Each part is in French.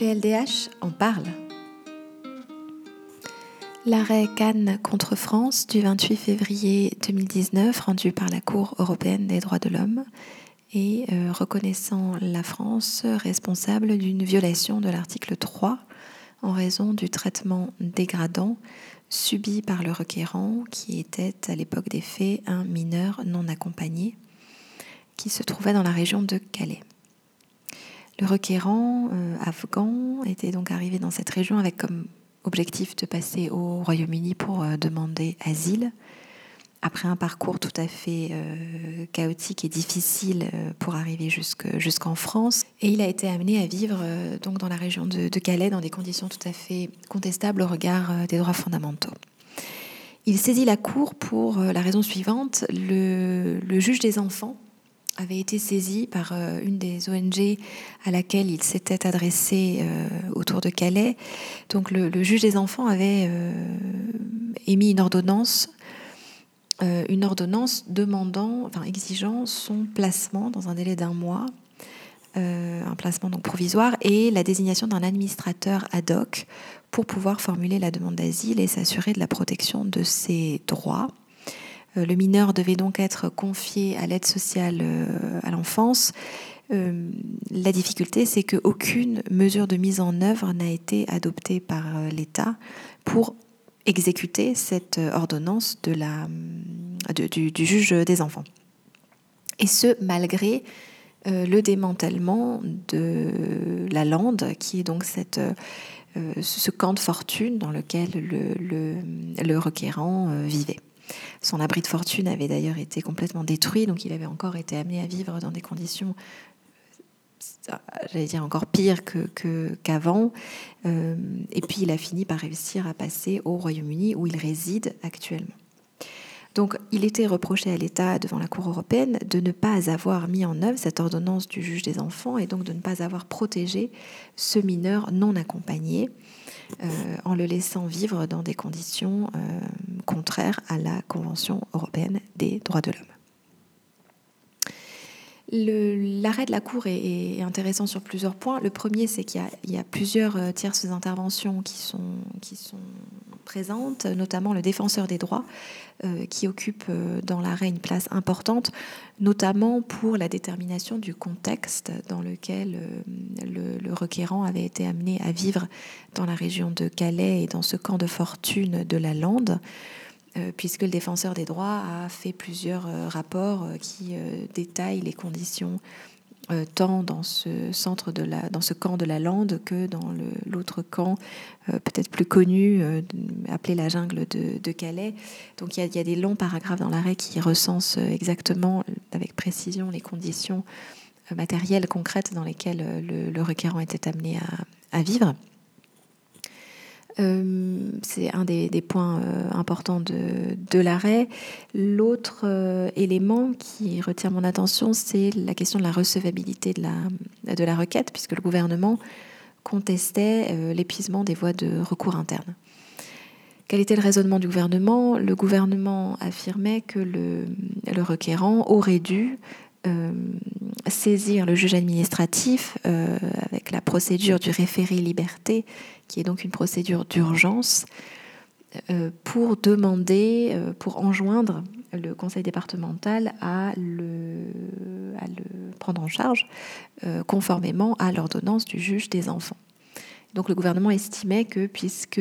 PLDH en parle. L'arrêt Cannes contre France du 28 février 2019, rendu par la Cour européenne des droits de l'homme, et euh, reconnaissant la France responsable d'une violation de l'article 3 en raison du traitement dégradant subi par le requérant, qui était à l'époque des faits un mineur non accompagné, qui se trouvait dans la région de Calais. Le requérant euh, afghan était donc arrivé dans cette région avec comme objectif de passer au Royaume-Uni pour euh, demander asile. Après un parcours tout à fait euh, chaotique et difficile pour arriver jusqu'en France, et il a été amené à vivre donc dans la région de, Calais dans des conditions tout à fait contestables au regard des droits fondamentaux. Il saisit la cour pour la raison suivante le juge des enfants avait été saisi par euh, une des ONG à laquelle il s'était adressé euh, autour de Calais. Donc le, juge des enfants avait euh, émis une ordonnance, une ordonnance demandant, enfin exigeant son placement dans un délai d'un mois, un placement donc provisoire et la désignation d'un administrateur ad hoc pour pouvoir formuler la demande d'asile et s'assurer de la protection de ses droits. Euh, le mineur devait donc être confié à l'aide sociale euh, à l'enfance. Euh, la difficulté, c'est qu'aucune mesure de mise en œuvre n'a été adoptée par l'État pour exécuter cette ordonnance du, juge des enfants. Et ce, malgré le démantèlement de la lande, qui est donc ce camp de fortune dans lequel le, le, le requérant vivait. Son abri de fortune avait d'ailleurs été complètement détruit, donc il avait encore été amené à vivre dans des conditions euh, j'allais dire encore pire que, qu'avant. Euh, et puis il a fini par réussir à passer au Royaume-Uni où il réside actuellement. Donc il était reproché à l'État devant la Cour européenne de ne pas avoir mis en œuvre cette ordonnance du juge des enfants et donc de ne pas avoir protégé ce mineur non accompagné en le laissant vivre dans des conditions euh, contraires à la Convention européenne des droits de l'homme. L'arrêt de la Cour est, intéressant sur plusieurs points. Le premier, c'est qu'il y, a plusieurs euh, tierces interventions qui sont, présentes, notamment le défenseur des droits, euh, qui occupe euh, dans l'arrêt une place importante, notamment pour la détermination du contexte dans lequel le, requérant avait été amené à vivre dans la région de Calais et dans ce camp de fortune de la Lande. Euh, puisque le défenseur des droits a fait plusieurs euh, rapports euh, qui détaillent les conditions tant dans ce centre de la, dans ce camp de la Lande que dans l'autre camp, peut-être plus connu, appelé la jungle de, Calais. Donc il y, a, des longs paragraphes dans l'arrêt qui recensent exactement, avec précision, les conditions matérielles concrètes dans lesquelles le, requérant était amené à vivre. Euh, c'est un des, points euh, importants de, l'arrêt. L'autre euh, élément qui retient mon attention, c'est la question de la recevabilité de la, de la requête, puisque le gouvernement contestait l'épuisement des voies de recours internes. Quel était le raisonnement du gouvernement? Le gouvernement affirmait que le, le requérant aurait dû saisir le juge administratif avec la procédure du référé liberté qui est donc une procédure d'urgence, euh, pour demander, euh, pour enjoindre le conseil départemental à le, le prendre en charge euh, conformément à l'ordonnance du juge des enfants. Donc le gouvernement estimait que puisque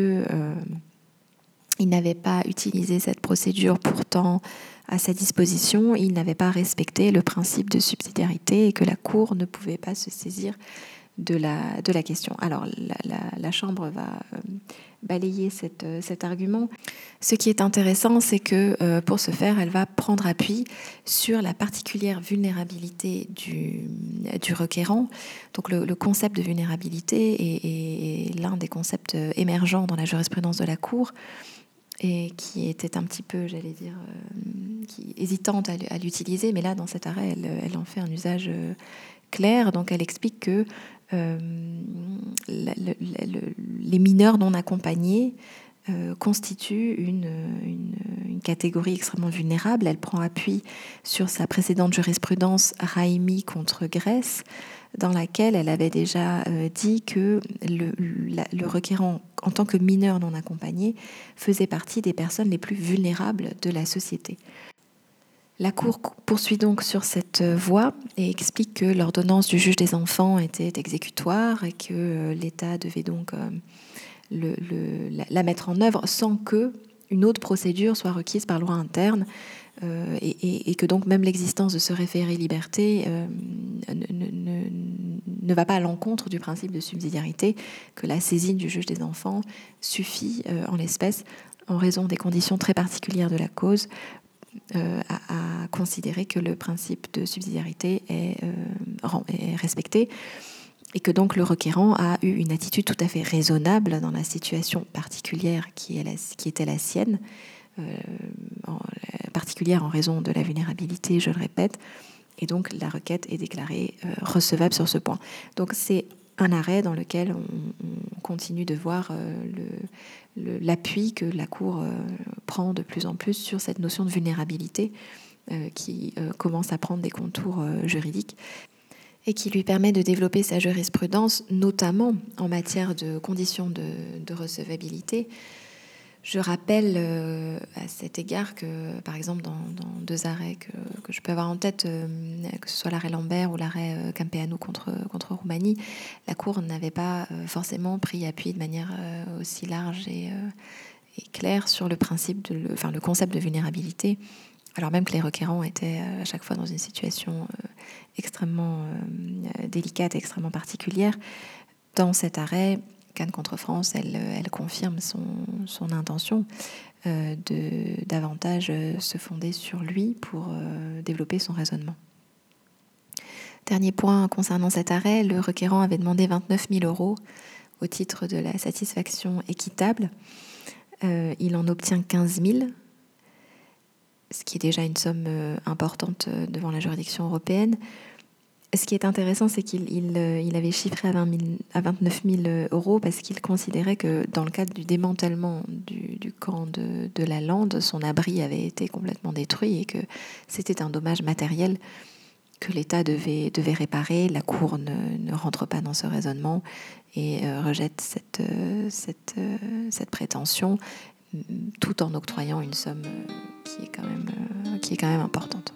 il n'avait pas utilisé cette procédure pourtant à sa disposition, il n'avait pas respecté le principe de subsidiarité et que la Cour ne pouvait pas se saisir de la, de la question. Alors, la, Chambre va euh, balayer euh, cet argument. Ce qui est intéressant, c'est que euh, pour ce faire, elle va prendre appui sur la particulière vulnérabilité du, du requérant. Donc, le, concept de vulnérabilité est, l'un des concepts émergents dans la jurisprudence de la Cour et qui était un petit peu, j'allais dire, qui, hésitante à, l'utiliser, mais là, dans cet arrêt, elle, en fait un usage clair. Donc, elle explique que euh, les mineurs non accompagnés constitue une, catégorie extrêmement vulnérable. Elle prend appui sur sa précédente jurisprudence Raimi contre Grèce, dans laquelle elle avait déjà dit que le, requérant, en tant que mineur non accompagné, faisait partie des personnes les plus vulnérables de la société. La Cour poursuit donc sur cette voie et explique que l'ordonnance du juge des enfants était exécutoire et que euh, l'État devait donc euh, la mettre en œuvre sans que une autre procédure soit requise par loi interne euh, et, que donc même l'existence de ce référé liberté ne, ne, va pas à l'encontre du principe de subsidiarité, que la saisine du juge des enfants suffit en l'espèce en raison des conditions très particulières de la cause euh, à, considérer que le principe de subsidiarité euh, est, respecté et que donc le requérant a eu une attitude tout à fait raisonnable dans la situation particulière qui, était la sienne, euh, en, particulière en raison de la vulnérabilité, je le répète, et donc la requête est déclarée recevable sur ce point. Donc c'est un arrêt dans lequel on, continue de voir l'appui que la Cour prend de plus en plus sur cette notion de vulnérabilité euh, qui euh, commence à prendre des contours euh, juridiques et qui lui permet de développer sa jurisprudence, notamment en matière de conditions de, recevabilité. Je rappelle à cet égard que, par exemple, dans, deux arrêts que, je peux avoir en tête, que ce soit l'arrêt Lambert ou l'arrêt Campeanu contre, contre Roumanie, la Cour n'avait pas forcément pris appui de manière aussi large et, clair sur le principe, enfin, le concept de vulnérabilité, alors même que les requérants étaient euh, à chaque fois dans une situation euh, extrêmement euh, délicate et extrêmement particulière. Dans cet arrêt, Cannes contre France, elle, confirme son, intention de davantage se fonder sur lui pour développer son raisonnement. Dernier point concernant cet arrêt, le requérant avait demandé 29 000 euros au titre de la satisfaction équitable. Il en obtient 15 000, ce qui est déjà une somme euh, importante euh, devant la juridiction européenne. Ce qui est intéressant, c'est qu'il avait chiffré à, 29 000 euros parce qu'il considérait que dans le cadre du démantèlement du, camp de, la Lande, son abri avait été complètement détruit et que c'était un dommage matériel que l'État devait, réparer. La Cour ne, rentre pas dans ce raisonnement et euh, rejette euh, euh, cette, prétention tout en octroyant une somme qui est quand même, qui est quand même importante.